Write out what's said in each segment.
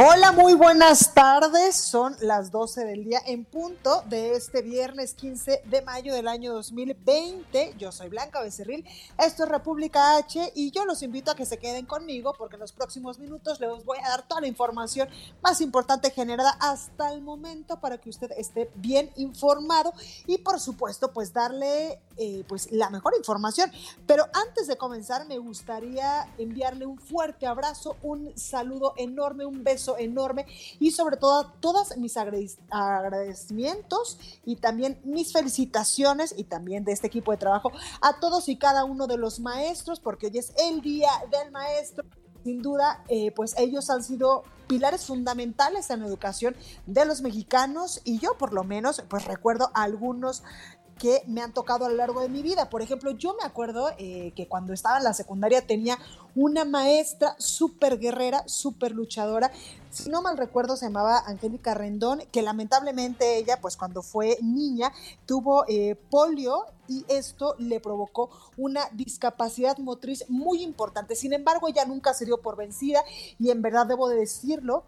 Hola, muy buenas tardes. Son las 12 del día en punto de este viernes 15 de mayo del año 2020. Yo soy Blanca Becerril, esto es República H y yo los invito a que se queden conmigo porque en los próximos minutos les voy a dar toda la información más importante generada hasta el momento para que usted esté bien informado y por supuesto pues darle eh, pues la mejor información. Pero antes de comenzar me gustaría enviarle un fuerte abrazo, un saludo enorme, un beso enorme y sobre todo todos mis agradecimientos y también mis felicitaciones y también de este equipo de trabajo a todos y cada uno de los maestros porque hoy es el día del maestro. Sin duda, eh, pues ellos han sido pilares fundamentales en la educación de los mexicanos y yo por lo menos pues recuerdo algunos que me han tocado a lo largo de mi vida. Por ejemplo, yo me acuerdo eh, que cuando estaba en la secundaria tenía una maestra súper guerrera, súper luchadora. Si no mal recuerdo, se llamaba Angélica Rendón, que lamentablemente ella, pues cuando fue niña, tuvo eh, polio y esto le provocó una discapacidad motriz muy importante. Sin embargo, ella nunca se dio por vencida y en verdad debo de decirlo,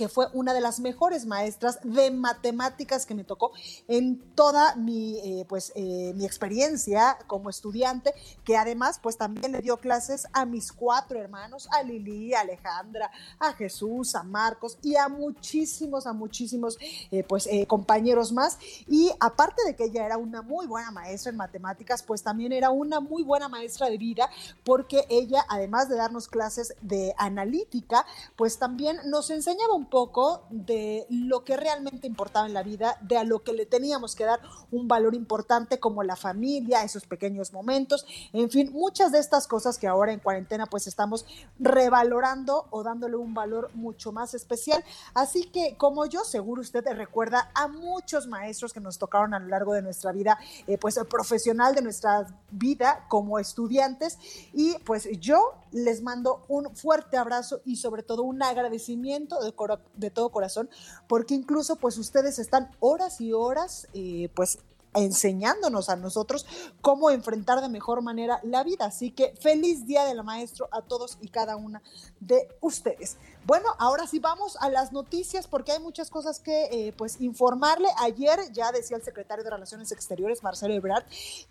que fue una de las mejores maestras de matemáticas que me tocó en toda mi, eh, pues, eh, mi experiencia como estudiante, que además pues también le dio clases a mis cuatro hermanos, a Lili, a Alejandra, a Jesús, a Marcos y a muchísimos, a muchísimos eh, pues, compañeros más. Y aparte de que ella era una muy buena maestra en matemáticas, pues también era una muy buena maestra de vida, porque ella, además de darnos clases de analítica, pues también nos enseñaba un poco de lo que realmente importaba en la vida, de a lo que le teníamos que dar un valor importante como la familia, esos pequeños momentos, en fin, muchas de estas cosas que ahora en cuarentena pues estamos revalorando o dándole un valor mucho más especial. Así que como yo, seguro usted recuerda a muchos maestros que nos tocaron a lo largo de nuestra vida, eh, pues profesional de nuestra vida como estudiantes y pues yo les mando un fuerte abrazo y sobre todo un agradecimiento de, de todo corazón, porque incluso pues ustedes están horas y horas eh, pues enseñándonos a nosotros cómo enfrentar de mejor manera la vida. Así que feliz día del maestro a todos y cada una de ustedes. Bueno, ahora sí vamos a las noticias porque hay muchas cosas que eh, pues informarle. Ayer ya decía el secretario de Relaciones Exteriores, Marcelo Ebrard,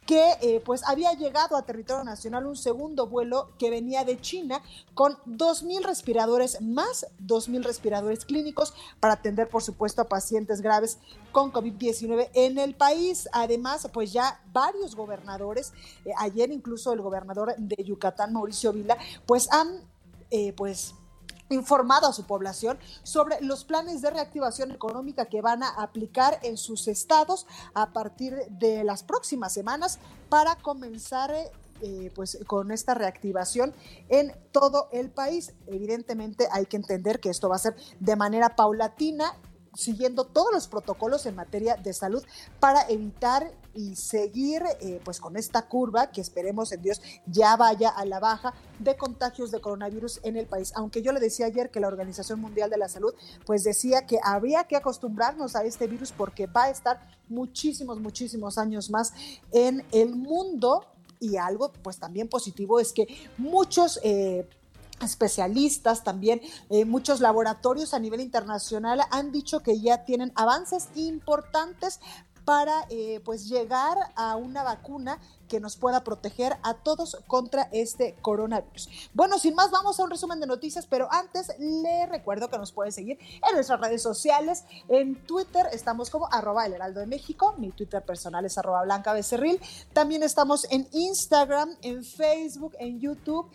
que eh, pues había llegado a territorio nacional un segundo vuelo que venía de China con 2.000 respiradores más 2.000 respiradores clínicos para atender por supuesto a pacientes graves con COVID-19 en el país. Además, pues ya varios gobernadores, eh, ayer incluso el gobernador de Yucatán, Mauricio Vila, pues han pues informado a su población sobre los planes de reactivación económica que van a aplicar en sus estados a partir de las próximas semanas para comenzar eh, pues con esta reactivación en todo el país. Evidentemente hay que entender que esto va a ser de manera paulatina siguiendo todos los protocolos en materia de salud para evitar y seguir eh, pues con esta curva que esperemos en Dios ya vaya a la baja de contagios de coronavirus en el país. Aunque yo le decía ayer que la Organización Mundial de la Salud pues decía que habría que acostumbrarnos a este virus porque va a estar muchísimos, muchísimos años más en el mundo y algo pues también positivo es que muchos eh, especialistas también, eh, muchos laboratorios a nivel internacional han dicho que ya tienen avances importantes para eh, pues llegar a una vacuna que nos pueda proteger a todos contra este coronavirus. Bueno, sin más, vamos a un resumen de noticias, pero antes le recuerdo que nos puede seguir en nuestras redes sociales. En Twitter estamos como arroba el heraldo de México, mi Twitter personal es arroba blanca. También estamos en Instagram, en Facebook, en YouTube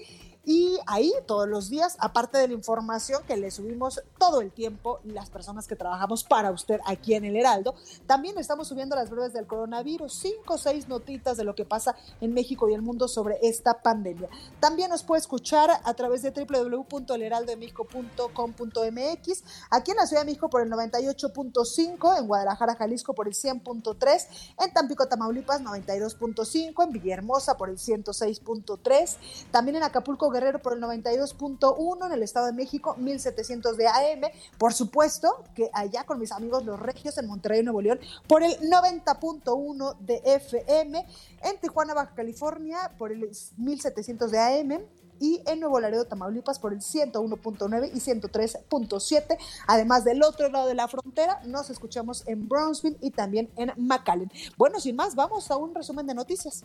Y ahí todos los días, aparte de la información que le subimos todo el tiempo, las personas que trabajamos para usted aquí en el Heraldo, también estamos subiendo las breves del coronavirus, cinco o seis notitas de lo que pasa en México y el mundo sobre esta pandemia. También nos puede escuchar a través de www.elheraldodemexico.com.mx, aquí en la Ciudad de México por el 98.5, en Guadalajara, Jalisco por el 100.3, en Tampico, Tamaulipas 92.5, en Villahermosa por el 106.3, también en Acapulco, Guerrero por el 92.1, en el Estado de México 1700 de AM, por supuesto que allá con mis amigos los regios en Monterrey, Nuevo León por el 90.1 de FM, en Tijuana, Baja California por el 1700 de AM, y en Nuevo Laredo, Tamaulipas por el 101.9 y 103.7. Además del otro lado de la frontera, nos escuchamos en Brownsville y también en McAllen. Bueno, sin más, vamos a un resumen de noticias.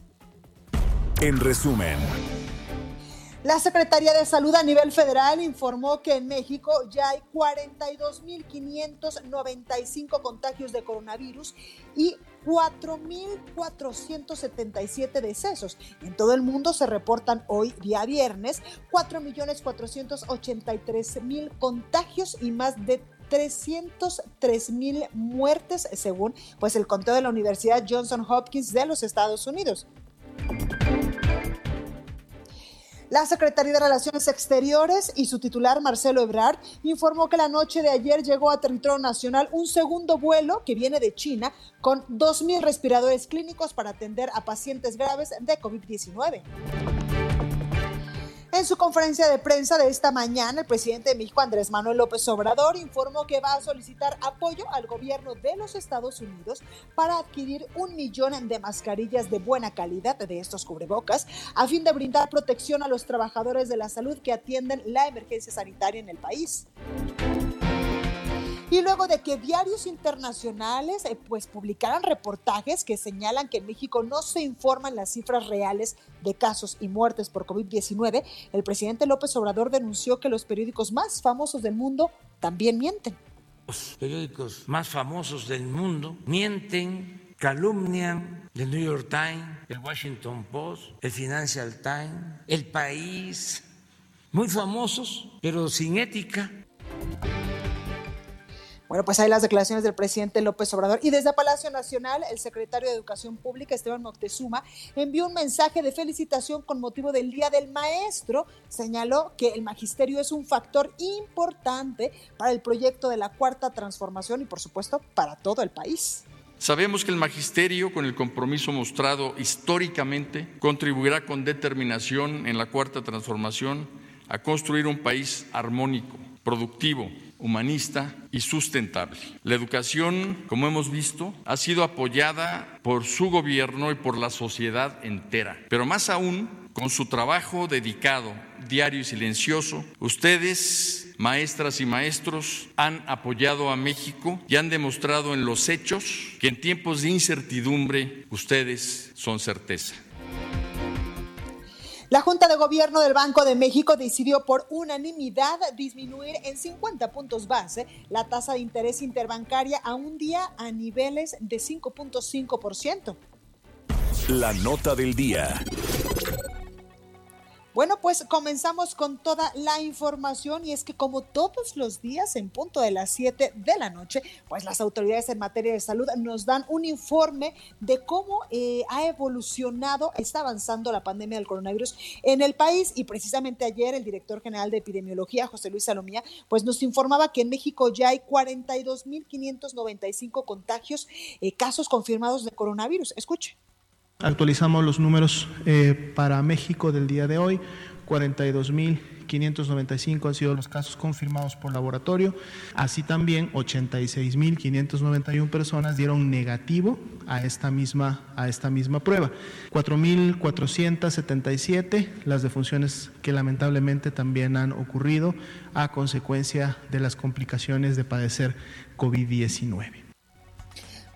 En resumen. La Secretaría de Salud a nivel federal informó que en México ya hay 42.595 contagios de coronavirus y 4.477 decesos. En todo el mundo se reportan hoy, día viernes, 4.483.000 contagios y más de 303 mil muertes según pues el conteo de la Universidad Johnson Hopkins de los Estados Unidos. La Secretaría de Relaciones Exteriores y su titular, Marcelo Ebrard, informó que la noche de ayer llegó a territorio nacional un segundo vuelo que viene de China con 2.000 respiradores clínicos para atender a pacientes graves de COVID-19. En su conferencia de prensa de esta mañana, el presidente de México, Andrés Manuel López Obrador, informó que va a solicitar apoyo al gobierno de los Estados Unidos para adquirir un millón de mascarillas de buena calidad de estos cubrebocas, a fin de brindar protección a los trabajadores de la salud que atienden la emergencia sanitaria en el país. Y luego de que diarios internacionales eh, pues publicaran reportajes que señalan que en México no se informan las cifras reales de casos y muertes por COVID-19, el presidente López Obrador denunció que los periódicos más famosos del mundo también mienten. Los periódicos más famosos del mundo mienten, calumnian, el New York Times, el Washington Post, el Financial Times, el País, muy famosos, pero sin ética. Bueno, pues hay las declaraciones del presidente López Obrador. Y desde Palacio Nacional, el secretario de Educación Pública, Esteban Moctezuma, envió un mensaje de felicitación con motivo del Día del Maestro. Señaló que el magisterio es un factor importante para el proyecto de la Cuarta Transformación y, por supuesto, para todo el país. Sabemos que el magisterio, con el compromiso mostrado históricamente, contribuirá con determinación en la Cuarta Transformación a construir un país armónico, productivo, humanista y sustentable. La educación, como hemos visto, ha sido apoyada por su gobierno y por la sociedad entera, pero más aún con su trabajo dedicado, diario y silencioso, ustedes, maestras y maestros, han apoyado a México y han demostrado en los hechos que en tiempos de incertidumbre ustedes son certeza. La Junta de Gobierno del Banco de México decidió por unanimidad disminuir en 50 puntos base la tasa de interés interbancaria a un día a niveles de 5.5%. La nota del día. Bueno, pues comenzamos con toda la información y es que como todos los días en punto de las 7 de la noche, pues las autoridades en materia de salud nos dan un informe de cómo eh, ha evolucionado, está avanzando la pandemia del coronavirus en el país y precisamente ayer el director general de epidemiología, José Luis Salomía, pues nos informaba que en México ya hay 42.595 contagios, eh, casos confirmados de coronavirus. Escuche. Actualizamos los números eh, para México del día de hoy. 42.595 han sido los casos confirmados por laboratorio. Así también 86.591 personas dieron negativo a esta misma, a esta misma prueba. 4.477 las defunciones que lamentablemente también han ocurrido a consecuencia de las complicaciones de padecer COVID-19.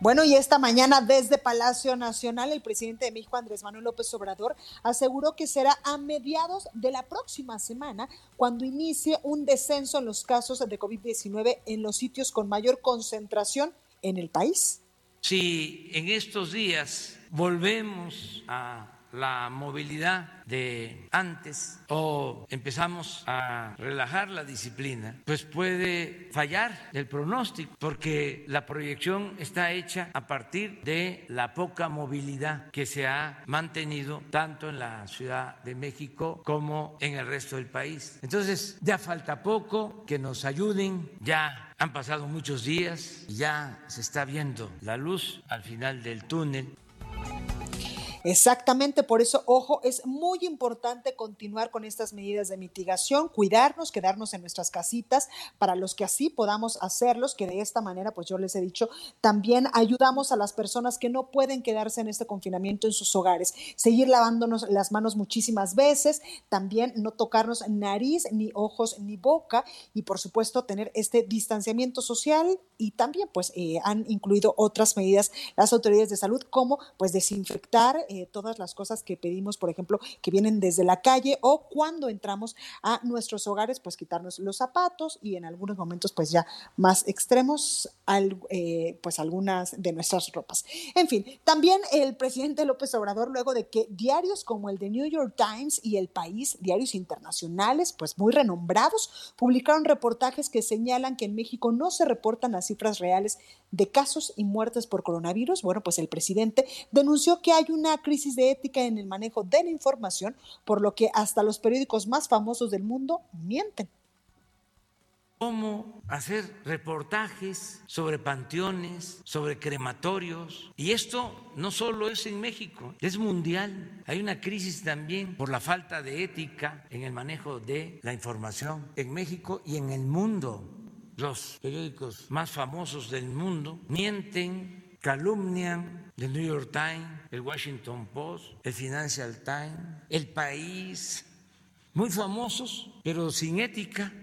Bueno, y esta mañana desde Palacio Nacional, el presidente de México, Andrés Manuel López Obrador, aseguró que será a mediados de la próxima semana cuando inicie un descenso en los casos de COVID-19 en los sitios con mayor concentración en el país. Si en estos días volvemos a la movilidad de antes o empezamos a relajar la disciplina, pues puede fallar el pronóstico, porque la proyección está hecha a partir de la poca movilidad que se ha mantenido tanto en la Ciudad de México como en el resto del país. Entonces, ya falta poco que nos ayuden, ya han pasado muchos días ya se está viendo la luz al final del túnel. Exactamente, por eso, ojo, es muy importante continuar con estas medidas de mitigación, cuidarnos, quedarnos en nuestras casitas para los que así podamos hacerlos, que de esta manera, pues yo les he dicho, también ayudamos a las personas que no pueden quedarse en este confinamiento en sus hogares, seguir lavándonos las manos muchísimas veces, también no tocarnos nariz, ni ojos, ni boca y por supuesto tener este distanciamiento social y también pues eh, han incluido otras medidas las autoridades de salud como pues desinfectar eh, todas las cosas que pedimos, por ejemplo, que vienen desde la calle o cuando entramos a nuestros hogares, pues quitarnos los zapatos y en algunos momentos, pues ya más extremos, eh, pues algunas de nuestras ropas. En fin, también el presidente López Obrador, luego de que diarios como el de New York Times y El País, diarios internacionales, pues muy renombrados, publicaron reportajes que señalan que en México no se reportan las cifras reales de casos y muertes por coronavirus. Bueno, pues el presidente denunció que hay una crisis de ética en el manejo de la información, por lo que hasta los periódicos más famosos del mundo mienten. Cómo hacer reportajes sobre panteones, sobre crematorios. Y esto no solo es en México, es mundial. Hay una crisis también por la falta de ética en el manejo de la información en México y en el mundo. Los periódicos más famosos del mundo mienten calumnian el New York Times, el Washington Post, el Financial Times, el País, muy famosos, pero sin ética.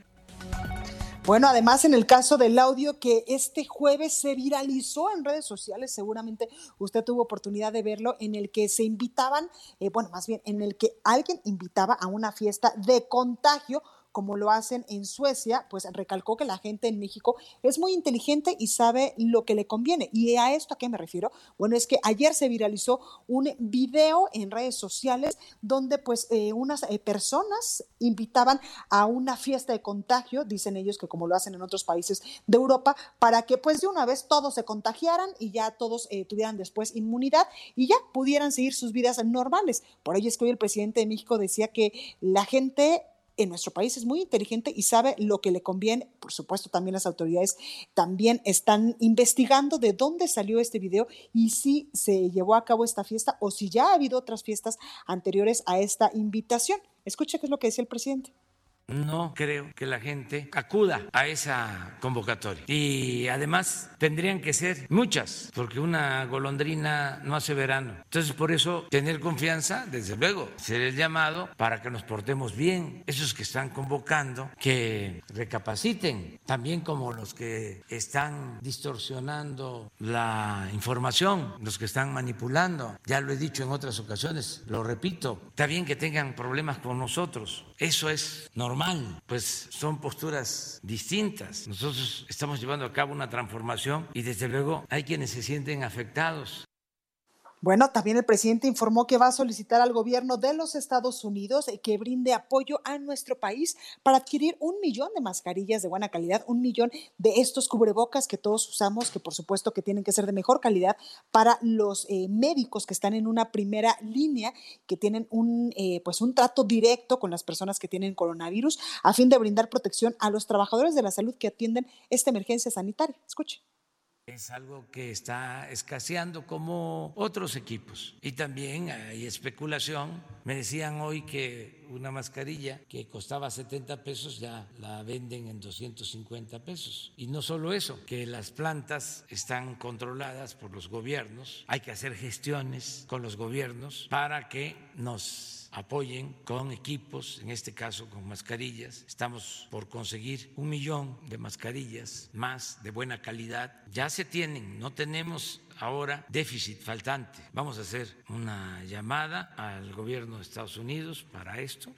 Bueno, además en el caso del audio que este jueves se viralizó en redes sociales, seguramente usted tuvo oportunidad de verlo, en el que se invitaban, eh, bueno, más bien en el que alguien invitaba a una fiesta de contagio como lo hacen en Suecia, pues recalcó que la gente en México es muy inteligente y sabe lo que le conviene. ¿Y a esto a qué me refiero? Bueno, es que ayer se viralizó un video en redes sociales donde pues eh, unas eh, personas invitaban a una fiesta de contagio, dicen ellos que como lo hacen en otros países de Europa, para que pues de una vez todos se contagiaran y ya todos eh, tuvieran después inmunidad y ya pudieran seguir sus vidas normales. Por ello es que hoy el presidente de México decía que la gente en nuestro país es muy inteligente y sabe lo que le conviene. Por supuesto, también las autoridades también están investigando de dónde salió este video y si se llevó a cabo esta fiesta o si ya ha habido otras fiestas anteriores a esta invitación. Escuche qué es lo que decía el presidente no creo que la gente acuda a esa convocatoria. Y además tendrían que ser muchas, porque una golondrina no hace verano. Entonces, por eso, tener confianza, desde luego, ser el llamado para que nos portemos bien. Esos que están convocando, que recapaciten, también como los que están distorsionando la información, los que están manipulando. Ya lo he dicho en otras ocasiones, lo repito, está bien que tengan problemas con nosotros, eso es normal, pues son posturas distintas. Nosotros estamos llevando a cabo una transformación y desde luego hay quienes se sienten afectados. Bueno, también el presidente informó que va a solicitar al gobierno de los Estados Unidos que brinde apoyo a nuestro país para adquirir un millón de mascarillas de buena calidad, un millón de estos cubrebocas que todos usamos, que por supuesto que tienen que ser de mejor calidad para los eh, médicos que están en una primera línea, que tienen un, eh, pues un trato directo con las personas que tienen coronavirus, a fin de brindar protección a los trabajadores de la salud que atienden esta emergencia sanitaria. Escuche. Es algo que está escaseando como otros equipos. Y también hay especulación. Me decían hoy que una mascarilla que costaba 70 pesos ya la venden en 250 pesos. Y no solo eso, que las plantas están controladas por los gobiernos. Hay que hacer gestiones con los gobiernos para que nos apoyen con equipos, en este caso con mascarillas. Estamos por conseguir un millón de mascarillas más de buena calidad. Ya se tienen, no tenemos ahora déficit faltante. Vamos a hacer una llamada al gobierno de Estados Unidos para esto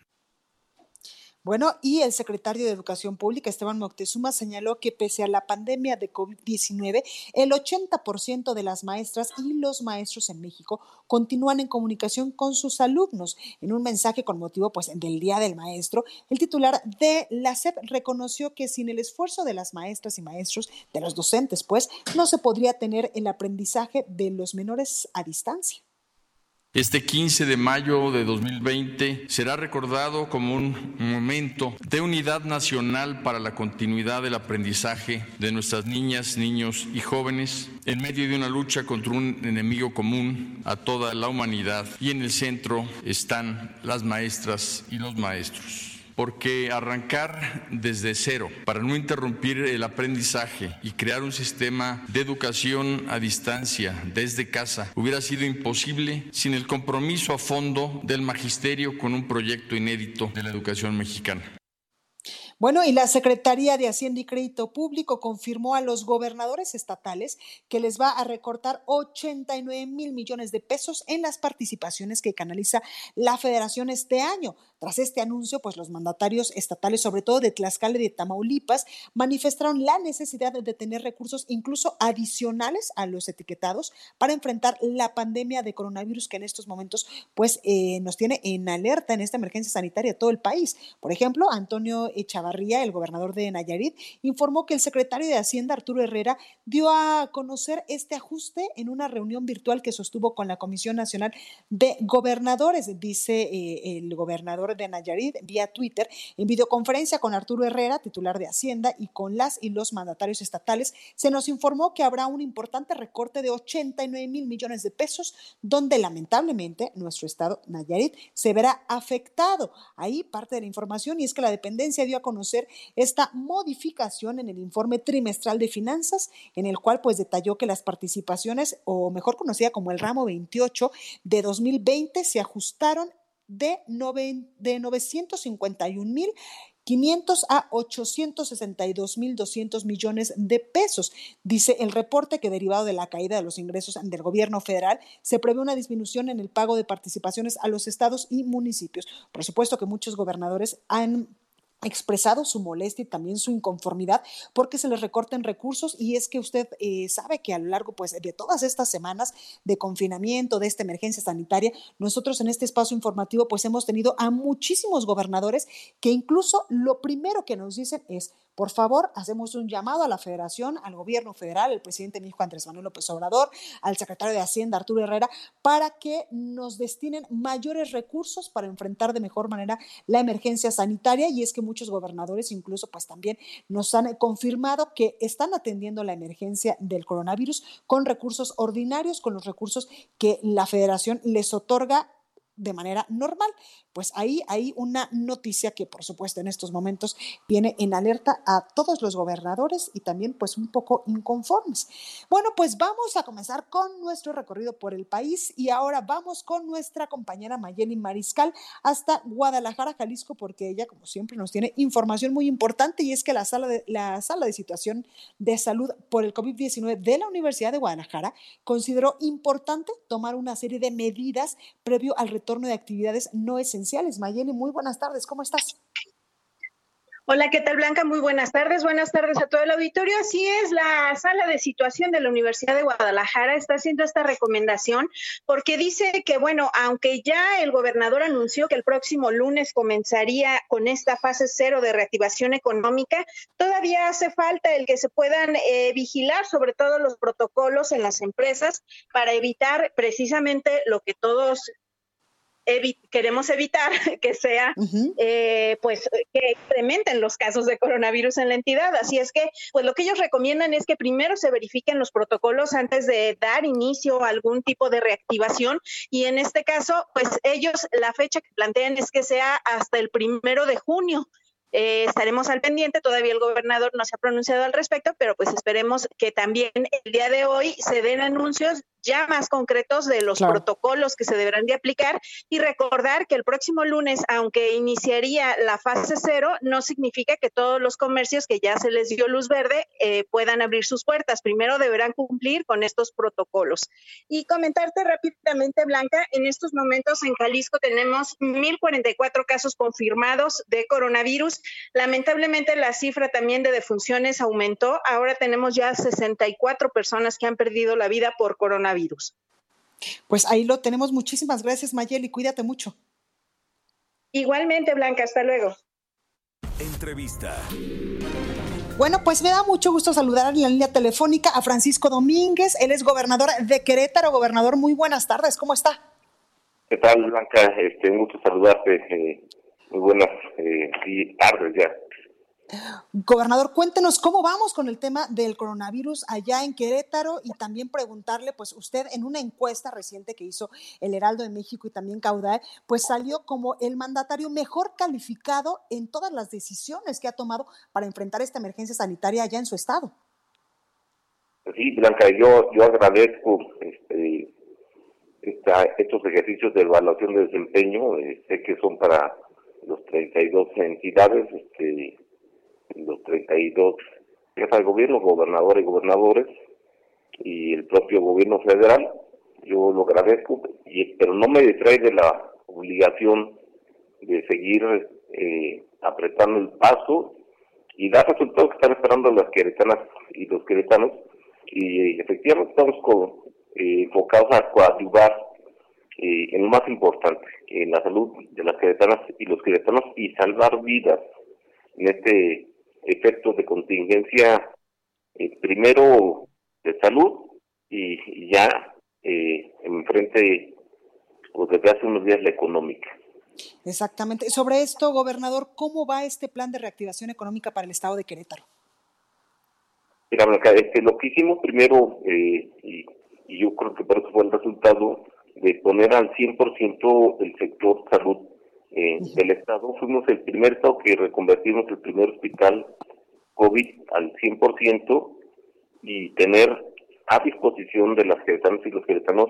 Bueno, y el secretario de Educación Pública, Esteban Moctezuma, señaló que pese a la pandemia de COVID-19, el 80% de las maestras y los maestros en México continúan en comunicación con sus alumnos. En un mensaje con motivo pues, del Día del Maestro, el titular de la SEP reconoció que sin el esfuerzo de las maestras y maestros, de los docentes, pues, no se podría tener el aprendizaje de los menores a distancia. Este 15 de mayo de 2020 será recordado como un momento de unidad nacional para la continuidad del aprendizaje de nuestras niñas, niños y jóvenes en medio de una lucha contra un enemigo común a toda la humanidad. Y en el centro están las maestras y los maestros porque arrancar desde cero para no interrumpir el aprendizaje y crear un sistema de educación a distancia desde casa hubiera sido imposible sin el compromiso a fondo del magisterio con un proyecto inédito de la educación mexicana. Bueno, y la Secretaría de Hacienda y Crédito Público confirmó a los gobernadores estatales que les va a recortar 89 mil millones de pesos en las participaciones que canaliza la federación este año. Tras este anuncio, pues los mandatarios estatales, sobre todo de Tlaxcala y de Tamaulipas, manifestaron la necesidad de tener recursos incluso adicionales a los etiquetados para enfrentar la pandemia de coronavirus que en estos momentos pues eh, nos tiene en alerta en esta emergencia sanitaria todo el país. Por ejemplo, Antonio Echavarría el gobernador de Nayarit, informó que el secretario de Hacienda, Arturo Herrera, dio a conocer este ajuste en una reunión virtual que sostuvo con la Comisión Nacional de Gobernadores, dice eh, el gobernador de Nayarit vía Twitter, en videoconferencia con Arturo Herrera, titular de Hacienda, y con las y los mandatarios estatales, se nos informó que habrá un importante recorte de 89 mil millones de pesos, donde lamentablemente nuestro estado, Nayarit, se verá afectado. Ahí parte de la información y es que la dependencia dio a conocer esta modificación en el informe trimestral de finanzas, en el cual pues detalló que las participaciones, o mejor conocida como el ramo 28 de 2020, se ajustaron de, de 951 mil 500 a 862 mil 200 millones de pesos. Dice el reporte que derivado de la caída de los ingresos del gobierno federal se prevé una disminución en el pago de participaciones a los estados y municipios. Por supuesto que muchos gobernadores han expresado su molestia y también su inconformidad porque se les recorten recursos y es que usted eh, sabe que a lo largo pues de todas estas semanas de confinamiento de esta emergencia sanitaria nosotros en este espacio informativo pues hemos tenido a muchísimos gobernadores que incluso lo primero que nos dicen es por favor, hacemos un llamado a la federación, al gobierno federal, al presidente México Andrés Manuel López Obrador, al secretario de Hacienda Arturo Herrera, para que nos destinen mayores recursos para enfrentar de mejor manera la emergencia sanitaria. Y es que muchos gobernadores incluso pues también nos han confirmado que están atendiendo la emergencia del coronavirus con recursos ordinarios, con los recursos que la federación les otorga de manera normal. Pues ahí hay una noticia que por supuesto en estos momentos viene en alerta a todos los gobernadores y también pues un poco inconformes. Bueno, pues vamos a comenzar con nuestro recorrido por el país y ahora vamos con nuestra compañera Mayeli Mariscal hasta Guadalajara, Jalisco, porque ella como siempre nos tiene información muy importante y es que la sala de, la sala de situación de salud por el COVID-19 de la Universidad de Guadalajara consideró importante tomar una serie de medidas previo al retorno de actividades no esenciales. Mayeli, muy buenas tardes, ¿cómo estás? Hola, ¿qué tal Blanca? Muy buenas tardes. Buenas tardes a todo el auditorio. Así es, la sala de situación de la Universidad de Guadalajara está haciendo esta recomendación porque dice que, bueno, aunque ya el gobernador anunció que el próximo lunes comenzaría con esta fase cero de reactivación económica, todavía hace falta el que se puedan eh, vigilar sobre todo los protocolos en las empresas para evitar precisamente lo que todos queremos evitar que sea, eh, pues, que incrementen los casos de coronavirus en la entidad. Así es que, pues, lo que ellos recomiendan es que primero se verifiquen los protocolos antes de dar inicio a algún tipo de reactivación. Y en este caso, pues, ellos la fecha que plantean es que sea hasta el primero de junio eh, estaremos al pendiente, todavía el gobernador no se ha pronunciado al respecto, pero pues esperemos que también el día de hoy se den anuncios ya más concretos de los protocolos que se deberán de aplicar y recordar que el próximo lunes, aunque iniciaría la fase cero, no significa que todos los comercios que ya se les dio luz verde eh, puedan abrir sus puertas. Primero deberán cumplir con estos protocolos. Y comentarte rápidamente, Blanca, en estos momentos en Jalisco tenemos 1.044 casos confirmados de coronavirus. Lamentablemente la cifra también de defunciones aumentó. Ahora tenemos ya 64 personas que han perdido la vida por coronavirus virus. Pues ahí lo tenemos. Muchísimas gracias, Mayeli. Cuídate mucho. Igualmente, Blanca. Hasta luego. Entrevista. Bueno, pues me da mucho gusto saludar en la línea telefónica a Francisco Domínguez. Él es gobernador de Querétaro. Gobernador, muy buenas tardes. ¿Cómo está? ¿Qué tal, Blanca? Este, un gusto saludarte. Eh, muy buenas eh, tardes ya. Gobernador, cuéntenos cómo vamos con el tema del coronavirus allá en Querétaro y también preguntarle, pues usted en una encuesta reciente que hizo el Heraldo de México y también Caudal, pues salió como el mandatario mejor calificado en todas las decisiones que ha tomado para enfrentar esta emergencia sanitaria allá en su estado. Sí, Blanca, yo, yo agradezco este, estos ejercicios de evaluación de desempeño, eh, sé que son para los 32 entidades, este, los 32 jefes de gobierno, gobernadores y gobernadores, y el propio gobierno federal. Yo lo agradezco, y, pero no me distrae de la obligación de seguir eh, apretando el paso y dar resultados que están esperando las queretanas y los queretanos. Y efectivamente estamos con, eh, enfocados a coadyuvar eh, en lo más importante, en la salud de las queretanas y los queretanos y salvar vidas en este efectos de contingencia, eh, primero de salud y, ya eh, enfrente, o desde hace unos días, la económica. Exactamente. Sobre esto, gobernador, ¿cómo va este plan de reactivación económica para el estado de Querétaro? Mira, este, lo que hicimos primero, eh, y, y, yo creo que por eso fue el resultado, de poner al 100% el sector salud eh, del Estado. Fuimos el primer Estado que reconvertimos el primer hospital COVID al 100% y tener a disposición de las queretanas y los queretanos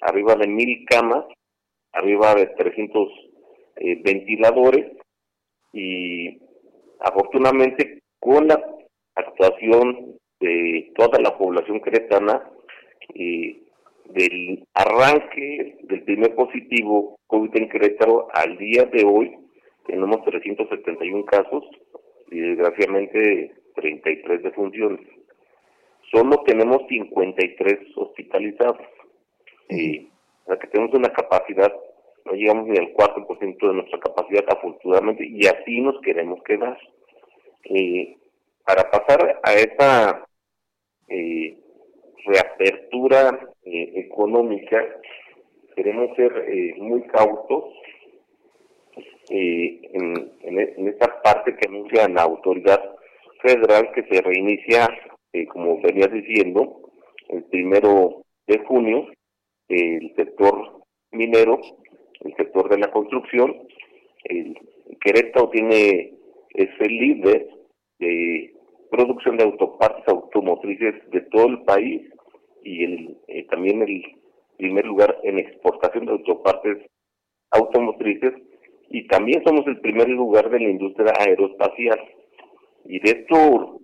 arriba de mil camas, arriba de 300 eh, ventiladores y afortunadamente con la actuación de toda la población queretana eh, del arranque del primer positivo COVID en Querétaro al día de hoy tenemos 371 casos y desgraciadamente 33 defunciones. Solo tenemos 53 hospitalizados. O sea que tenemos una capacidad, no llegamos ni al 4% de nuestra capacidad afortunadamente y así nos queremos quedar. Eh, para pasar a esa eh, reapertura eh, económica, queremos ser eh, muy cautos eh, en, en, esta parte que anuncia la autoridad federal que se reinicia, como venías diciendo, el primero de junio, el sector minero, el sector de la construcción. El Querétaro tiene es el líder de producción de autopartes automotrices de todo el país y el, eh, también el primer lugar en exportación de autopartes automotrices y también somos el primer lugar de la industria aeroespacial. Y de esto,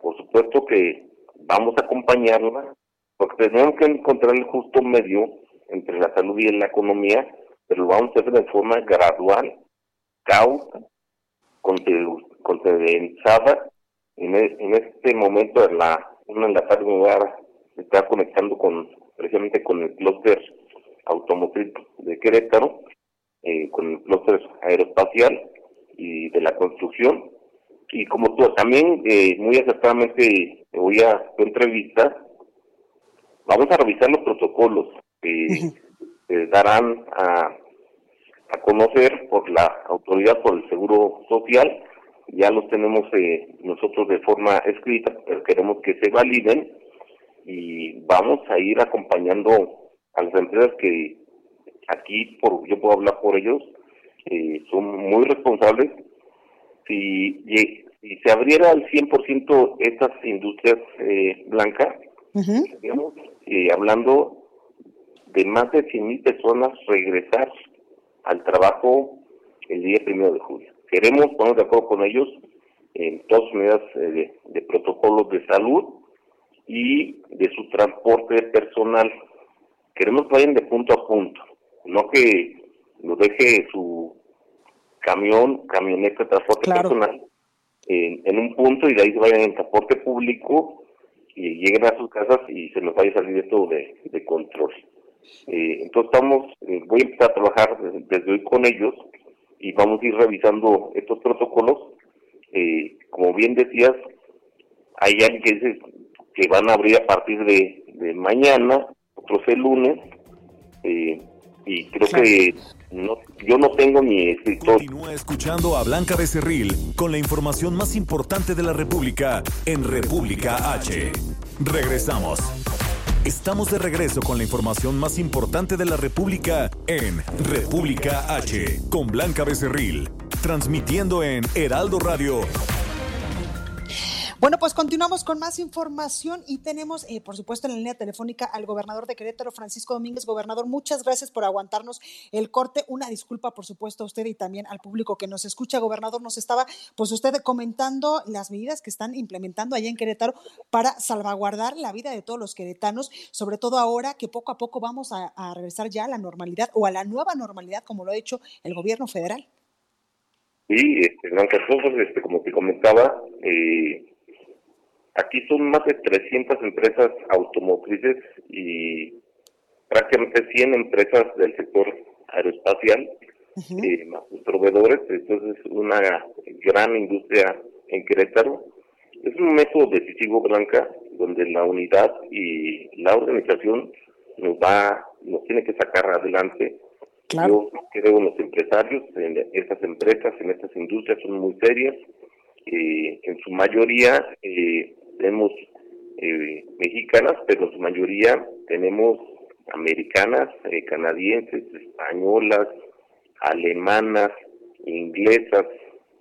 por supuesto que vamos a acompañarla, porque tenemos que encontrar el justo medio entre la salud y la economía, pero lo vamos a hacer de forma gradual, cauta, condensada. En, e, en este momento, en la, una en la tarde se está conectando con precisamente con el clúster automotriz de Querétaro, eh, con el clúster aeroespacial y de la construcción. Y como tú también eh, muy acertadamente voy a tu entrevista, vamos a revisar los protocolos que se darán a, a conocer por la autoridad por el Seguro Social. Ya los tenemos eh, nosotros de forma escrita, pero queremos que se validen y vamos a ir acompañando a las empresas que aquí, por yo puedo hablar por ellos, eh, son muy responsables si, si se abriera al 100% estas industrias eh, blancas, estaríamos eh, hablando de más de 100.000 personas regresar al trabajo el día primero de julio. Queremos ponernos de acuerdo con ellos en todas las medidas eh, de, protocolos de salud y de su transporte personal. Queremos que vayan de punto a punto, no que lo deje su camión, camioneta de transporte personal en, un punto y de ahí se vayan en transporte público y lleguen a sus casas y se nos vaya a salir esto de, de control. Eh, entonces estamos, eh, voy a empezar a trabajar desde hoy con ellos y vamos a ir revisando estos protocolos. Eh, como bien decías, hay alguien que dice que van a abrir a partir de, de mañana, otros el lunes, y creo que no, yo no tengo ni escritor. Continúa escuchando a Blanca Becerril con la información más importante de la República en República H. Regresamos. Estamos de regreso con la información más importante de la República en República H con Blanca Becerril, transmitiendo en Heraldo Radio bueno, pues continuamos con más información y tenemos, eh, por supuesto, en la línea telefónica al gobernador de Querétaro, Francisco Domínguez. Gobernador, muchas gracias por aguantarnos el corte. Una disculpa, por supuesto, a usted y también al público que nos escucha. Gobernador, nos estaba, pues usted comentando las medidas que están implementando allá en Querétaro para salvaguardar la vida de todos los queretanos, sobre todo ahora que poco a poco vamos a, regresar ya a la normalidad o a la nueva normalidad, como lo ha hecho el gobierno federal. Sí, este, Blanca, este, como te comentaba, eh, Aquí son más de 300 empresas automotrices y prácticamente 100 empresas del sector aeroespacial, eh, más sus proveedores, entonces es una gran industria en Querétaro. Es un método decisivo, Blanca, donde la unidad y la organización nos va, nos tiene que sacar adelante. Yo creo en los empresarios, en estas empresas, en estas industrias son muy serias. Eh, en su mayoría eh, tenemos eh, mexicanas, pero su mayoría tenemos americanas, eh, canadienses, españolas, alemanas, inglesas,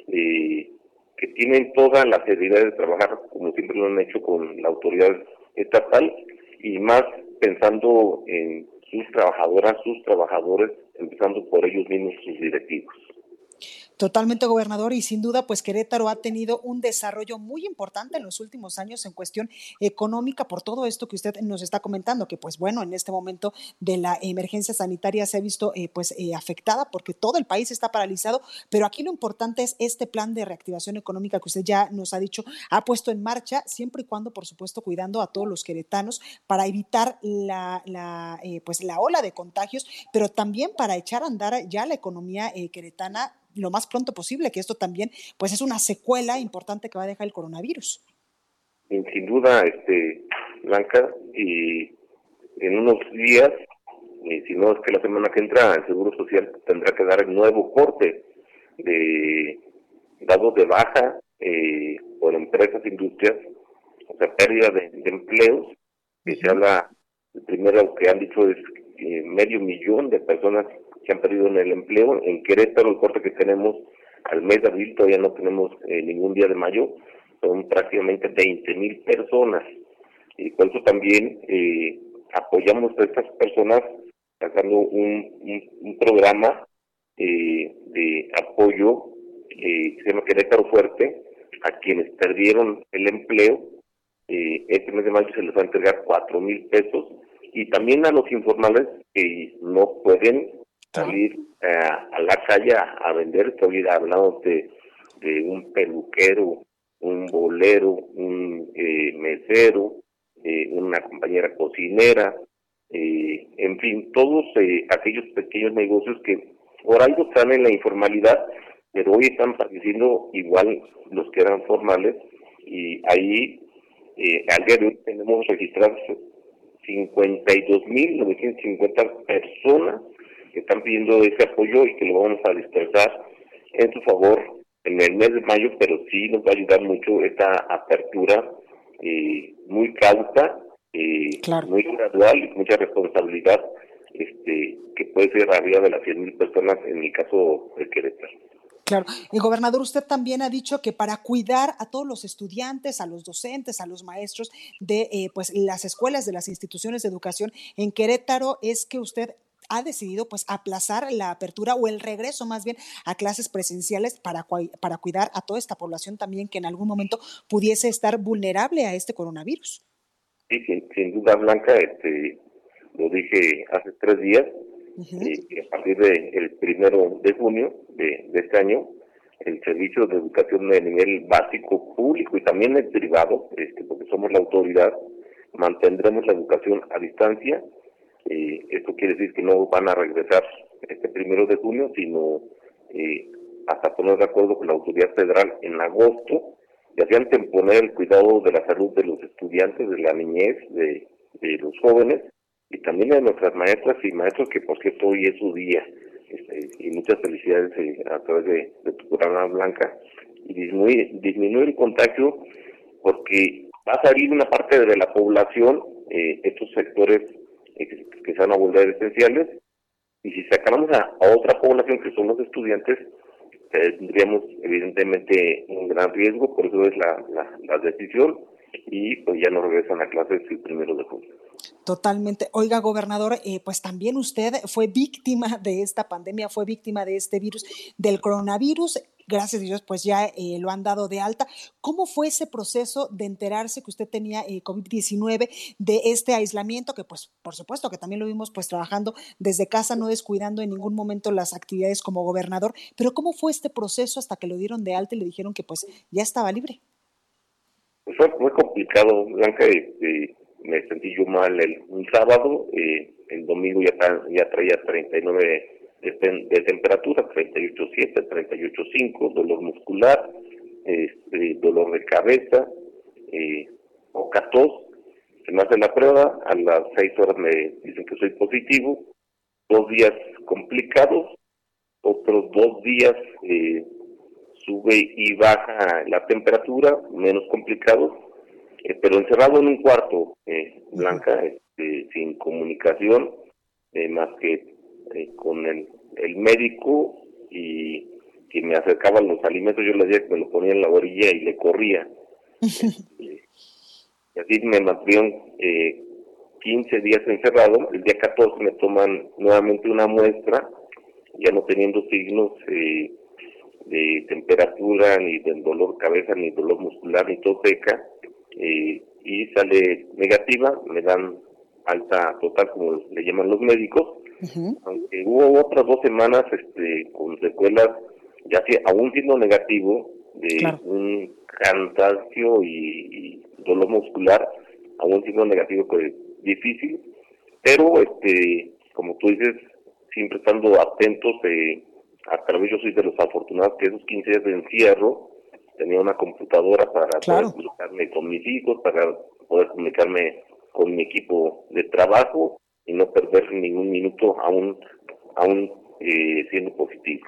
eh, que tienen toda la seriedad de trabajar como siempre lo han hecho con la autoridad estatal y más pensando en sus trabajadoras, sus trabajadores, empezando por ellos mismos, sus directivos. Totalmente, gobernador, y sin duda, pues Querétaro ha tenido un desarrollo muy importante en los últimos años en cuestión económica por todo esto que usted nos está comentando, que pues bueno, en este momento de la emergencia sanitaria se ha visto eh, pues eh, afectada porque todo el país está paralizado, pero aquí lo importante es este plan de reactivación económica que usted ya nos ha dicho, ha puesto en marcha, siempre y cuando, por supuesto, cuidando a todos los queretanos para evitar la, eh, pues la ola de contagios, pero también para echar a andar ya la economía queretana lo más pronto posible, que esto también pues es una secuela importante que va a dejar el coronavirus. Sin duda, este Blanca, y en unos días, y si no es que la semana que entra, el Seguro Social tendrá que dar el nuevo corte de dados de baja eh, por empresas, industrias, o sea, pérdida de, empleos, que se habla, primero que han dicho es eh, medio millón de personas que han perdido en el empleo. En Querétaro, el corte que tenemos al mes de abril, todavía no tenemos eh, ningún día de mayo, son prácticamente 20 mil personas. Y por eso también eh, apoyamos a estas personas sacando un, un, programa eh, de apoyo que se llama Querétaro Fuerte a quienes perdieron el empleo. este mes de mayo se les va a entregar 4 mil pesos y también a los informales que no pueden salir eh, a la calle a, vender, estoy hablando de, de un peluquero, un bolero, un eh, mesero, eh, una compañera cocinera, en fin, todos aquellos pequeños negocios que por algo están en la informalidad, pero hoy están padeciendo igual los que eran formales y ahí al día de hoy tenemos registrados 52.950 personas que están pidiendo ese apoyo y que lo vamos a dispersar en su favor en el mes de mayo, pero sí nos va a ayudar mucho esta apertura eh, muy cauta, eh, muy gradual y mucha responsabilidad, este que puede ser arriba de las 100.000 personas en el caso de Querétaro. Claro. Y gobernador, usted también ha dicho que para cuidar a todos los estudiantes, a los docentes, a los maestros de eh, pues las escuelas, de las instituciones de educación en Querétaro, es que usted ha decidido pues aplazar la apertura o el regreso más bien a clases presenciales para, para cuidar a toda esta población también que en algún momento pudiese estar vulnerable a este coronavirus. Sí, sin, duda, Blanca, este, lo dije hace tres días, a partir del primero de junio de, este año, el servicio de educación de nivel básico público y también el privado, este, porque somos la autoridad, mantendremos la educación a distancia. Eh, esto quiere decir que no van a regresar este primero de junio, sino eh, hasta poner de acuerdo con la autoridad federal en agosto, y hacían poner el cuidado de la salud de los estudiantes, de la niñez, de, los jóvenes, y también de nuestras maestras y maestros, que por cierto hoy es su día. Este, y muchas felicidades eh, a través de, tu programa Blanca. Y disminuir, disminuir el contagio porque va a salir una parte de la población, eh, estos sectores que, se van a volver esenciales, y si sacamos a, otra población que son los estudiantes, tendríamos evidentemente un gran riesgo, por eso es la, la, decisión, y pues ya no regresan a clases el primero de junio. Totalmente. Oiga, gobernador, eh, pues también usted fue víctima de esta pandemia, fue víctima de este virus, del coronavirus gracias a Dios, pues ya eh, lo han dado de alta. ¿Cómo fue ese proceso de enterarse que usted tenía eh, COVID-19, de este aislamiento, que pues por supuesto que también lo vimos pues trabajando desde casa, no descuidando en ningún momento las actividades como gobernador, pero ¿cómo fue este proceso hasta que lo dieron de alta y le dijeron que pues ya estaba libre? Pues fue muy complicado, Blanca, me sentí yo mal el, un sábado, eh, el domingo ya, ya traía 39 de, temperatura, 38.7, 38.5, dolor muscular, este, dolor de cabeza, eh, poca tos. Se me hace la prueba, a las 6 horas me dicen que soy positivo, dos días complicados, otros dos días eh, sube y baja la temperatura, menos complicados, eh, pero encerrado en un cuarto, eh, blanca, este, sin comunicación, eh, más que eh, con el, el, médico y que me acercaban los alimentos, yo le decía que me lo ponía en la orilla y le corría. Y así me mantuvieron eh, 15 días encerrado. El día 14 me toman nuevamente una muestra, ya no teniendo signos eh, de temperatura, ni del dolor cabeza, ni dolor muscular, ni tos seca. Eh, y sale negativa, me dan alta total, como le llaman los médicos, aunque hubo otras dos semanas este, con secuelas, ya que aún siendo negativo, de un cansancio y, dolor muscular, aún siendo negativo, pues difícil, pero este como tú dices, siempre estando atentos, eh, a través yo soy de los afortunados que esos 15 días de encierro, tenía una computadora para poder comunicarme con mis hijos, para poder comunicarme con mi equipo de trabajo y no perder ningún minuto aún, aún eh, siendo positivo.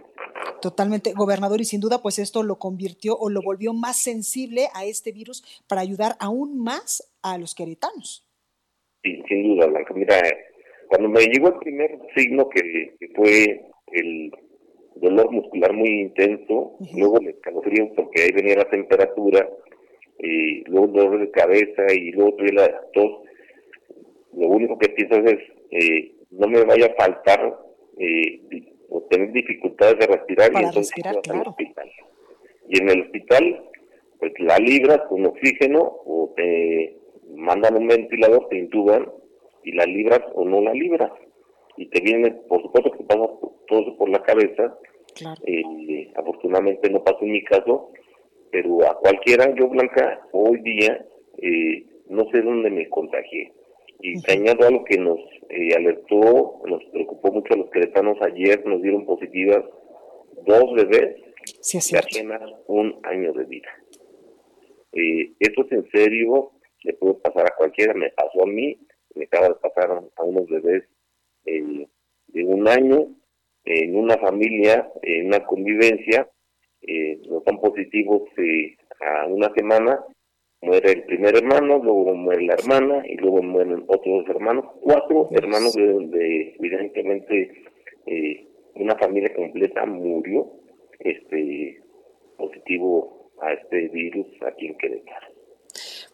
Totalmente, gobernador, y sin duda, pues esto lo convirtió o lo volvió más sensible a este virus para ayudar aún más a los queretanos. Sí, sin duda, Blanca. Mira, cuando me llegó el primer signo que, fue el dolor muscular muy intenso, luego el escalofrío porque ahí venía la temperatura, y luego el dolor de cabeza y luego tuve la tos, lo único que piensas es, eh, no me vaya a faltar eh, o tener dificultades de respirar y entonces respirar, claro. hospital. Y en el hospital, pues la libras con oxígeno o te mandan un ventilador, te intuban y la libras o no la libras. Y te viene, por supuesto que pasa todo eso por la cabeza. Eh, afortunadamente no pasó en mi caso, pero a cualquiera, yo Blanca, hoy día eh, no sé dónde me contagié y te añado algo que nos eh, alertó, nos preocupó mucho a los queretanos ayer, nos dieron positivas dos bebés sí, que apenas un año de vida. Eh, esto es en serio, le puede pasar a cualquiera, me pasó a mí, me acaba de pasar a unos bebés eh, de un año, en una familia, en una convivencia, eh, nos dan positivos a una semana muere el primer hermano, luego muere la hermana y luego mueren otros hermanos, cuatro hermanos de, evidentemente eh, una familia completa murió este positivo a este virus aquí en Querétaro.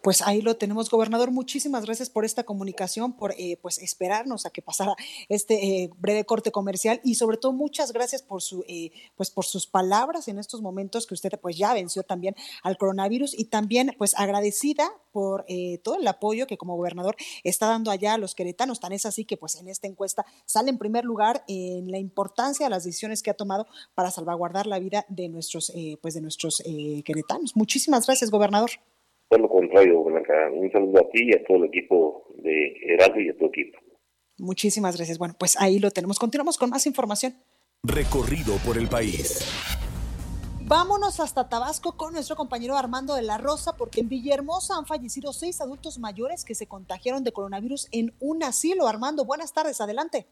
Pues ahí lo tenemos, gobernador. Muchísimas gracias por esta comunicación, por eh, pues esperarnos a que pasara este eh, breve corte comercial y sobre todo muchas gracias por su eh, pues por sus palabras en estos momentos que usted pues ya venció también al coronavirus y también pues agradecida por todo el apoyo que como gobernador está dando allá a los queretanos. Tan es así que pues en esta encuesta sale en primer lugar en la importancia de las decisiones que ha tomado para salvaguardar la vida de nuestros pues de nuestros queretanos. Muchísimas gracias, gobernador. Por lo contrario, Blanca, un saludo a ti y a todo el equipo de Heraldo y a tu equipo. Muchísimas gracias. Bueno, pues ahí lo tenemos. Continuamos con más información. Recorrido por el país. Vámonos hasta Tabasco con nuestro compañero Armando de la Rosa, porque en Villahermosa han fallecido seis adultos mayores que se contagiaron de coronavirus en un asilo. Armando, buenas tardes, adelante.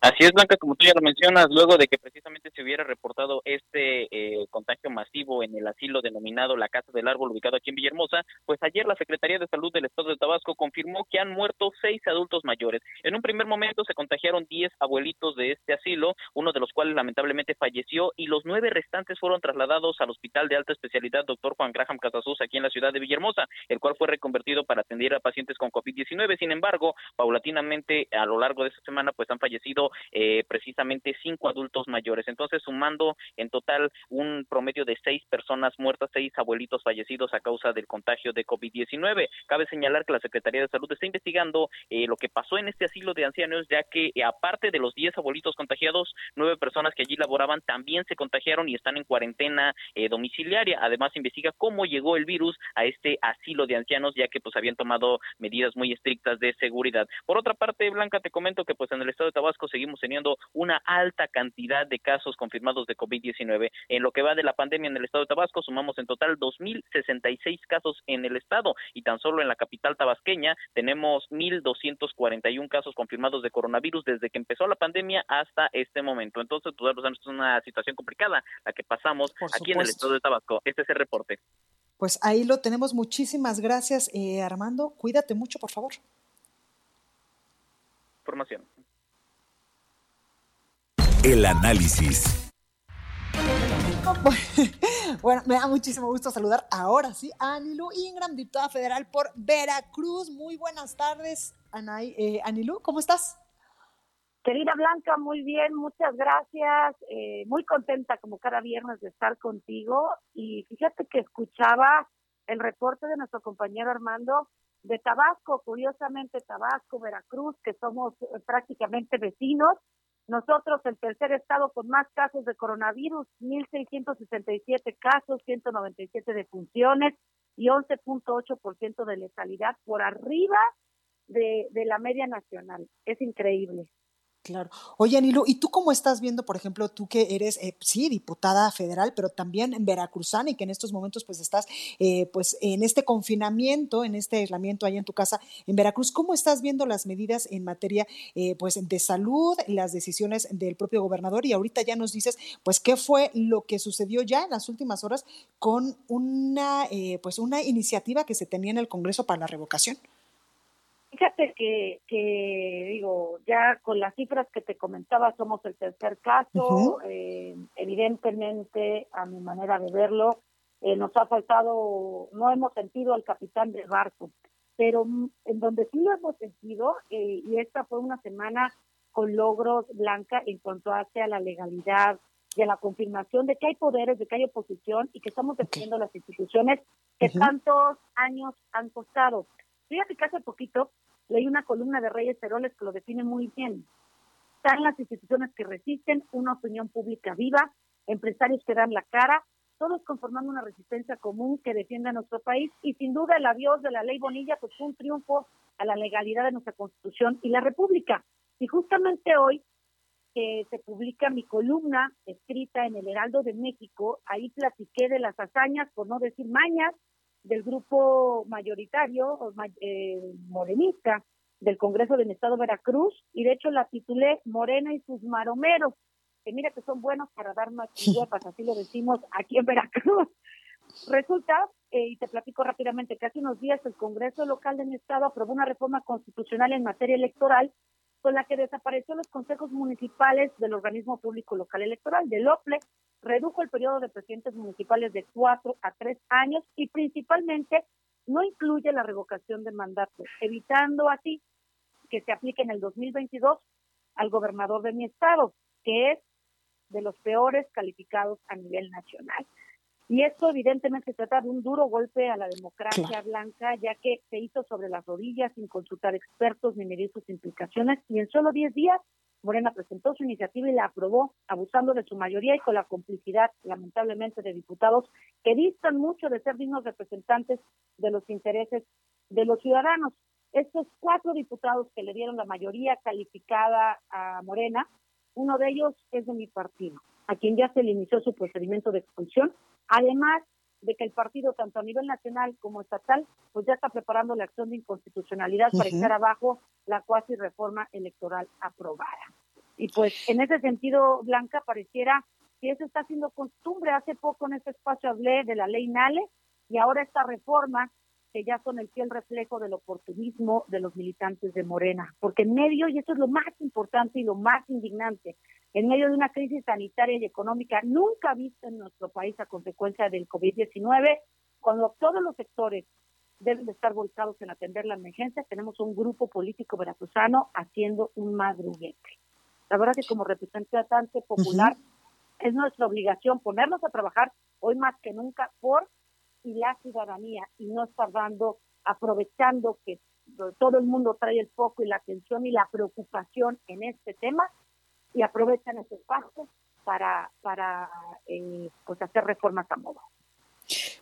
Así es, Blanca, como tú ya lo mencionas, luego de que precisamente se hubiera reportado este eh, contagio masivo en el asilo denominado la Casa del Árbol, ubicado aquí en Villahermosa, pues ayer la Secretaría de Salud del Estado de Tabasco confirmó que han muerto seis adultos mayores. En un primer momento se contagiaron diez abuelitos de este asilo, uno de los cuales lamentablemente falleció, y los nueve restantes fueron trasladados al Hospital de Alta Especialidad Dr. Juan Graham Casasus aquí en la ciudad de Villahermosa, el cual fue reconvertido para atender a pacientes con COVID-19. Sin embargo, paulatinamente a lo largo de esta semana, pues han fallecido eh, precisamente cinco adultos mayores. Entonces, sumando en total un promedio de seis personas muertas, seis abuelitos fallecidos a causa del contagio de COVID-19. Cabe señalar que la Secretaría de Salud está investigando eh, lo que pasó en este asilo de ancianos, ya que eh, aparte de los diez abuelitos contagiados, nueve personas que allí laboraban también se contagiaron y están en cuarentena domiciliaria. Además, investiga cómo llegó el virus a este asilo de ancianos, ya que pues habían tomado medidas muy estrictas de seguridad. Por otra parte, Blanca, te comento que pues en el estado de Tabasco se seguimos teniendo una alta cantidad de casos confirmados de COVID-19. En lo que va de la pandemia en el estado de Tabasco, sumamos en total 2.066 casos en el estado y tan solo en la capital tabasqueña tenemos 1.241 casos confirmados de coronavirus desde que empezó la pandemia hasta este momento. Entonces, pues, es una situación complicada la que pasamos aquí en el estado de Tabasco. Este es el reporte. Pues ahí lo tenemos. Muchísimas gracias, eh, Armando. Cuídate mucho, por favor. Información. El análisis. Bueno, me da muchísimo gusto saludar ahora sí a Anilú Ingram, diputada federal por Veracruz. Muy buenas tardes, Anay, eh, Anilú, ¿cómo estás? Querida Blanca, muy bien, muchas gracias. Eh, muy contenta como cada viernes de estar contigo. Y fíjate que escuchaba el reporte de nuestro compañero Armando de Tabasco, curiosamente Tabasco, Veracruz, que somos eh, prácticamente vecinos nosotros, el tercer estado con más casos de coronavirus, 1.667 casos, 197 defunciones y 11.8% de letalidad por arriba de, de la media nacional. Es increíble. Claro. Oye, Anilo, ¿y tú cómo estás viendo, por ejemplo, tú que eres, eh, sí, diputada federal, pero también en veracruzana y que en estos momentos pues estás eh, pues en este confinamiento, en este aislamiento ahí en tu casa en Veracruz, ¿cómo estás viendo las medidas en materia eh, pues de salud, las decisiones del propio gobernador? Y ahorita ya nos dices pues qué fue lo que sucedió ya en las últimas horas con una pues una iniciativa que se tenía en el Congreso para la revocación. Fíjate que, que, digo, ya con las cifras que te comentaba, somos el tercer caso. Eh, evidentemente, a mi manera de verlo, eh, nos ha faltado, no hemos sentido al capitán del barco, pero en donde sí lo hemos sentido, eh, y esta fue una semana con logros, Blanca, en cuanto hacia la legalidad y a la confirmación de que hay poderes, de que hay oposición y que estamos defendiendo las instituciones que tantos años han costado. Fíjate que hace poquito leí una columna de Reyes Heroles que lo define muy bien. Están las instituciones que resisten, una opinión pública viva, empresarios que dan la cara, todos conformando una resistencia común que defienda a nuestro país y sin duda el adiós de la ley Bonilla pues fue un triunfo a la legalidad de nuestra constitución y la república. Y justamente hoy que se publica mi columna escrita en el Heraldo de México, ahí platiqué de las hazañas, por no decir mañas, del grupo mayoritario eh, morenista del Congreso del Estado de Veracruz y de hecho la titulé Morena y sus maromeros, que mira que son buenos para dar más huepas, así lo decimos aquí en Veracruz. Resulta, eh, y te platico rápidamente, que hace unos días el Congreso local de mi estado aprobó una reforma constitucional en materia electoral con la que desapareció los consejos municipales del organismo público local electoral, del OPLE, redujo el periodo de presidentes municipales de cuatro a tres años y principalmente no incluye la revocación de mandato, evitando así que se aplique en el 2022 al gobernador de mi estado, que es de los peores calificados a nivel nacional. Y esto evidentemente se trata de un duro golpe a la democracia blanca, ya que se hizo sobre las rodillas sin consultar expertos ni medir sus implicaciones y en solo 10 días Morena presentó su iniciativa y la aprobó, abusando de su mayoría y con la complicidad, lamentablemente, de diputados que distan mucho de ser dignos representantes de los intereses de los ciudadanos. Estos cuatro diputados que le dieron la mayoría calificada a Morena, uno de ellos es de mi partido, a quien ya se le inició su procedimiento de expulsión, además de que el partido, tanto a nivel nacional como estatal, pues ya está preparando la acción de inconstitucionalidad para echar abajo la cuasi reforma electoral aprobada. Y pues en ese sentido, Blanca, pareciera que eso está siendo costumbre. Hace poco en este espacio hablé de la ley Nale y ahora esta reforma que ya son el fiel reflejo del oportunismo de los militantes de Morena, porque en medio, y esto es lo más importante y lo más indignante, en medio de una crisis sanitaria y económica nunca vista en nuestro país a consecuencia del COVID-19, cuando todos los sectores deben de estar volcados en atender la emergencia, tenemos un grupo político veracruzano haciendo un madruguete. La verdad que como representante popular es nuestra obligación ponernos a trabajar hoy más que nunca por y la ciudadanía y no estar dando, aprovechando que todo el mundo trae el foco y la atención y la preocupación en este tema y aprovechan ese espacio para, para eh, pues hacer reformas a modo.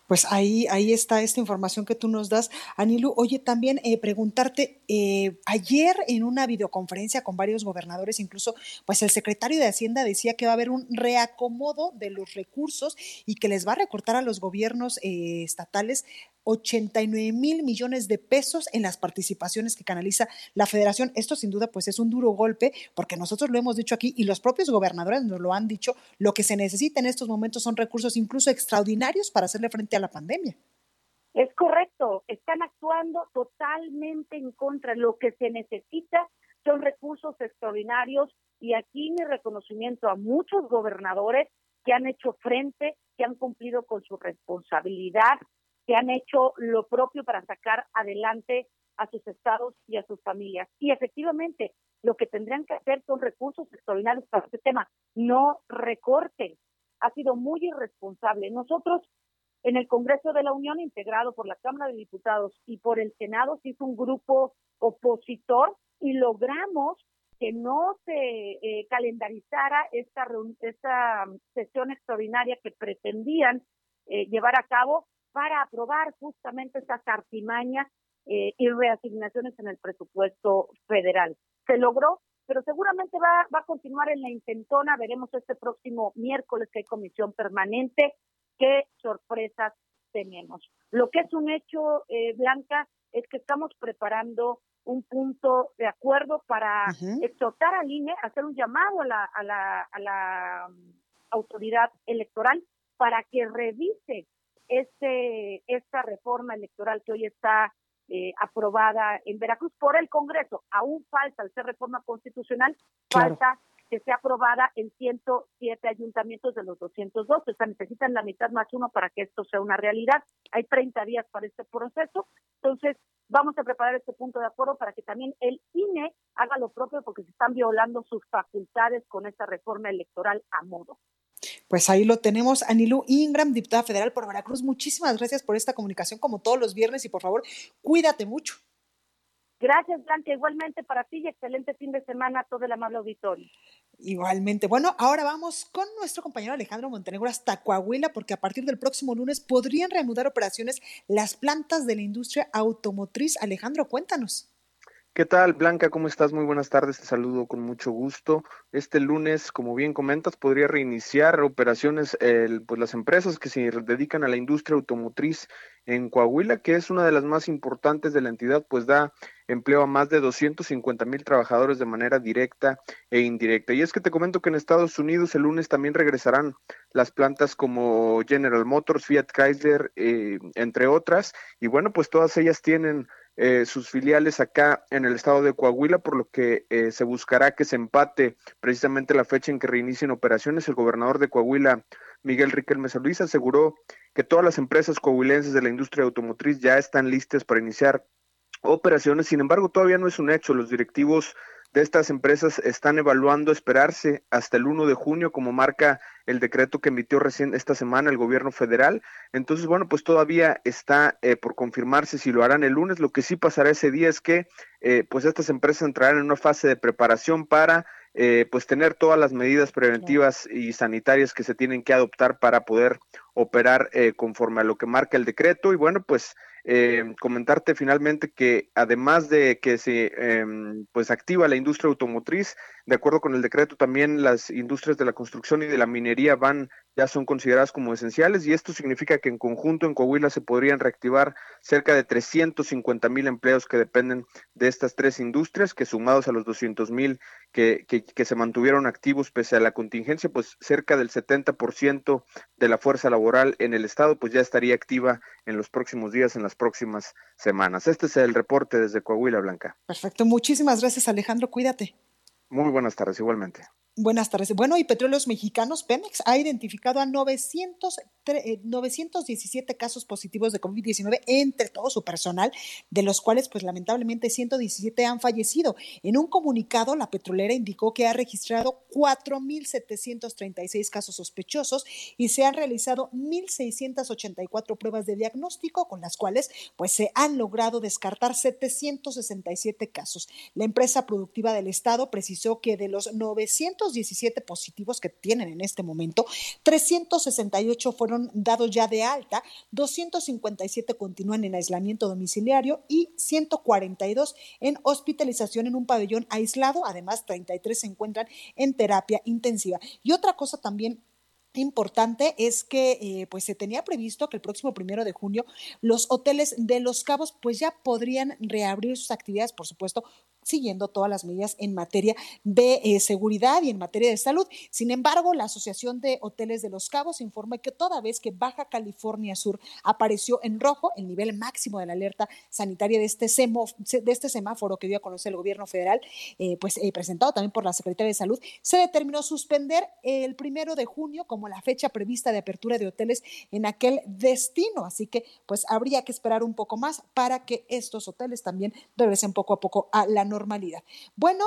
Pues ahí, ahí está esta información que tú nos das, Anilu. Oye, también eh, preguntarte, eh, ayer en una videoconferencia con varios gobernadores, incluso pues el secretario de Hacienda decía que va a haber un reacomodo de los recursos y que les va a recortar a los gobiernos eh, estatales 89 mil millones de pesos en las participaciones que canaliza la federación. Esto sin duda pues es un duro golpe porque nosotros lo hemos dicho aquí y los propios gobernadores nos lo han dicho, lo que se necesita en estos momentos son recursos incluso extraordinarios para hacerle frente a la pandemia. Es correcto, están actuando totalmente en contra. Lo que se necesita son recursos extraordinarios y aquí mi reconocimiento a muchos gobernadores que han hecho frente, que han cumplido con su responsabilidad que han hecho lo propio para sacar adelante a sus estados y a sus familias. Y efectivamente, lo que tendrían que hacer son recursos extraordinarios para este tema, no recorten. Ha sido muy irresponsable. Nosotros en el Congreso de la Unión, integrado por la Cámara de Diputados y por el Senado, se hizo un grupo opositor y logramos que no se eh, calendarizara esta, esta sesión extraordinaria que pretendían eh, llevar a cabo para aprobar justamente estas artimañas eh, y reasignaciones en el presupuesto federal. Se logró, pero seguramente va, va a continuar en la intentona. Veremos este próximo miércoles que hay comisión permanente qué sorpresas tenemos. Lo que es un hecho, eh, Blanca, es que estamos preparando un punto de acuerdo para exhortar al INE, hacer un llamado a la, a la, a la um, autoridad electoral para que revise este, esta reforma electoral que hoy está eh, aprobada en Veracruz por el Congreso. Aún falta, al ser reforma constitucional, falta que sea aprobada en 107 ayuntamientos de los 202. O sea, necesitan la mitad más uno para que esto sea una realidad. Hay 30 días para este proceso. Entonces, vamos a preparar este punto de acuerdo para que también el INE haga lo propio porque se están violando sus facultades con esta reforma electoral a modo. Pues ahí lo tenemos, Anilú Ingram, diputada federal por Veracruz. Muchísimas gracias por esta comunicación como todos los viernes y por favor, cuídate mucho. Gracias, Blanca. Igualmente para ti y excelente fin de semana a todo el amable auditorio. Igualmente. Bueno, ahora vamos con nuestro compañero Alejandro Montenegro hasta Coahuila, porque a partir del próximo lunes podrían reanudar operaciones las plantas de la industria automotriz. Alejandro, cuéntanos. ¿Qué tal, Blanca? ¿Cómo estás? Muy buenas tardes, te saludo con mucho gusto. Este lunes, como bien comentas, podría reiniciar operaciones pues las empresas que se dedican a la industria automotriz en Coahuila, que es una de las más importantes de la entidad, pues da empleo a más de 250 mil trabajadores de manera directa e indirecta. Y es que te comento que en Estados Unidos el lunes también regresarán las plantas como General Motors, Fiat Chrysler, eh, entre otras. Y bueno, pues todas ellas tienen eh, sus filiales acá en el estado de Coahuila, por lo que eh, se buscará que se empate precisamente la fecha en que reinicien operaciones. El gobernador de Coahuila, Miguel Riquelme Luis, aseguró que todas las empresas coahuilenses de la industria automotriz ya están listas para iniciar operaciones. Sin embargo, todavía no es un hecho. Los directivos de estas empresas están evaluando esperarse hasta el 1 de junio, como marca el decreto que emitió recién esta semana el gobierno federal. Entonces, bueno, pues todavía está eh, por confirmarse si lo harán el lunes. Lo que sí pasará ese día es que, eh, pues estas empresas entrarán en una fase de preparación para eh, pues tener todas las medidas preventivas y sanitarias que se tienen que adoptar para poder operar conforme a lo que marca el decreto y bueno pues eh, comentarte finalmente que además de que se em, pues activa la industria automotriz, de acuerdo con el decreto también las industrias de la construcción y de la minería van ya son consideradas como esenciales y esto significa que en conjunto en Coahuila se podrían reactivar cerca de 350 mil empleos que dependen de estas tres industrias, que sumados a los 200 mil que, que, se mantuvieron activos pese a la contingencia, pues cerca del 70% de la fuerza laboral en el estado pues ya estaría activa en los próximos días, en las próximas semanas. Este es el reporte desde Coahuila, Blanca. Perfecto, muchísimas gracias Alejandro, cuídate. Muy buenas tardes, igualmente. Buenas tardes. Bueno, y Petróleos Mexicanos, Pemex, ha identificado a 900, 917 eh, casos positivos de COVID-19 entre todo su personal, de los cuales, pues lamentablemente, 117 han fallecido. En un comunicado, la petrolera indicó que ha registrado 4.736 casos sospechosos y se han realizado 1.684 pruebas de diagnóstico, con las cuales, pues, se han logrado descartar 767 casos. La empresa productiva del Estado precisó que de los 900 17 positivos que tienen en este momento, 368 fueron dados ya de alta, 257 continúan en aislamiento domiciliario y 142 en hospitalización en un pabellón aislado, además 33 se encuentran en terapia intensiva. Y otra cosa también importante es que eh, pues se tenía previsto que el próximo primero de junio los hoteles de Los Cabos pues ya podrían reabrir sus actividades, por supuesto, siguiendo todas las medidas en materia de eh, seguridad y en materia de salud. Sin embargo, la Asociación de Hoteles de Los Cabos informa que toda vez que Baja California Sur apareció en rojo, el nivel máximo de la alerta sanitaria de este, este semáforo que dio a conocer el gobierno federal, eh, pues eh, presentado también por la Secretaría de Salud, se determinó suspender el primero de junio como la fecha prevista de apertura de hoteles en aquel destino. Así que pues habría que esperar un poco más para que estos hoteles también regresen poco a poco a la normalidad. Bueno,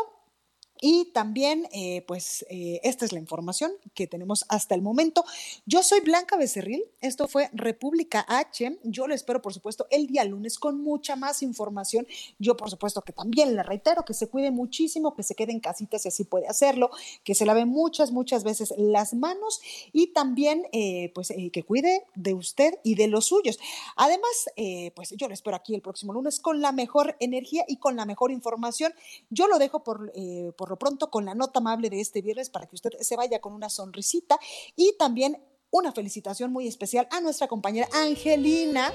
y también, eh, pues, eh, esta es la información que tenemos hasta el momento. Yo soy Blanca Becerril, esto fue República H. Yo lo espero, por supuesto, el día lunes con mucha más información. Yo, por supuesto, que también le reitero que se cuide muchísimo, que se quede en casita si así puede hacerlo, que se lave muchas, muchas veces las manos y también, eh, pues, que cuide de usted y de los suyos. Además, pues, yo lo espero aquí el próximo lunes con la mejor energía y con la mejor información. Yo lo dejo por, por pronto con la nota amable de este viernes para que usted se vaya con una sonrisita y también una felicitación muy especial a nuestra compañera Angelina,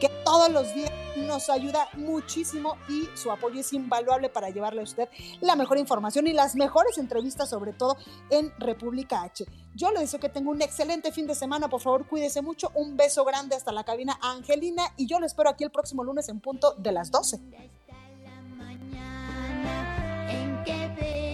que todos los días nos ayuda muchísimo y su apoyo es invaluable para llevarle a usted la mejor información y las mejores entrevistas, sobre todo en República H. Yo le deseo que tenga un excelente fin de semana, por favor cuídese mucho, un beso grande hasta la cabina Angelina y yo lo espero aquí el próximo lunes en punto de las 12. Get it.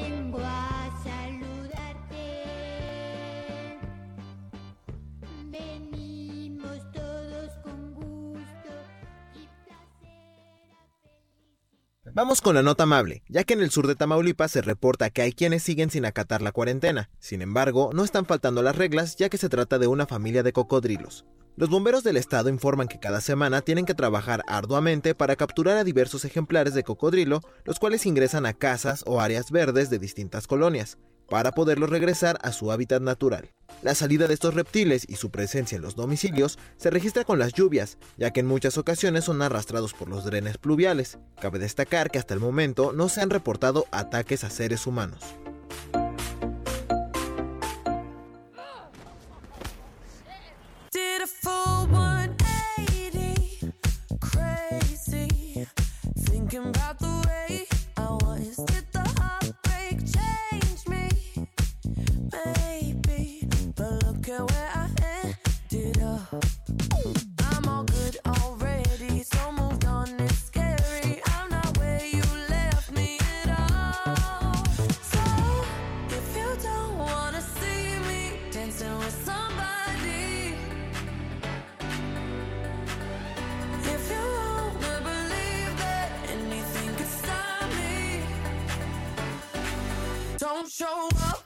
Vamos con la nota amable, ya que en el sur de Tamaulipas se reporta que hay quienes siguen sin acatar la cuarentena. Sin embargo, no están faltando las reglas ya que se trata de una familia de cocodrilos. Los bomberos del estado informan que cada semana tienen que trabajar arduamente para capturar a diversos ejemplares de cocodrilo, los cuales ingresan a casas o áreas verdes de distintas colonias para poderlos regresar a su hábitat natural. La salida de estos reptiles y su presencia en los domicilios se registra con las lluvias, ya que en muchas ocasiones son arrastrados por los drenes pluviales. Cabe destacar que hasta el momento no se han reportado ataques a seres humanos. Show up,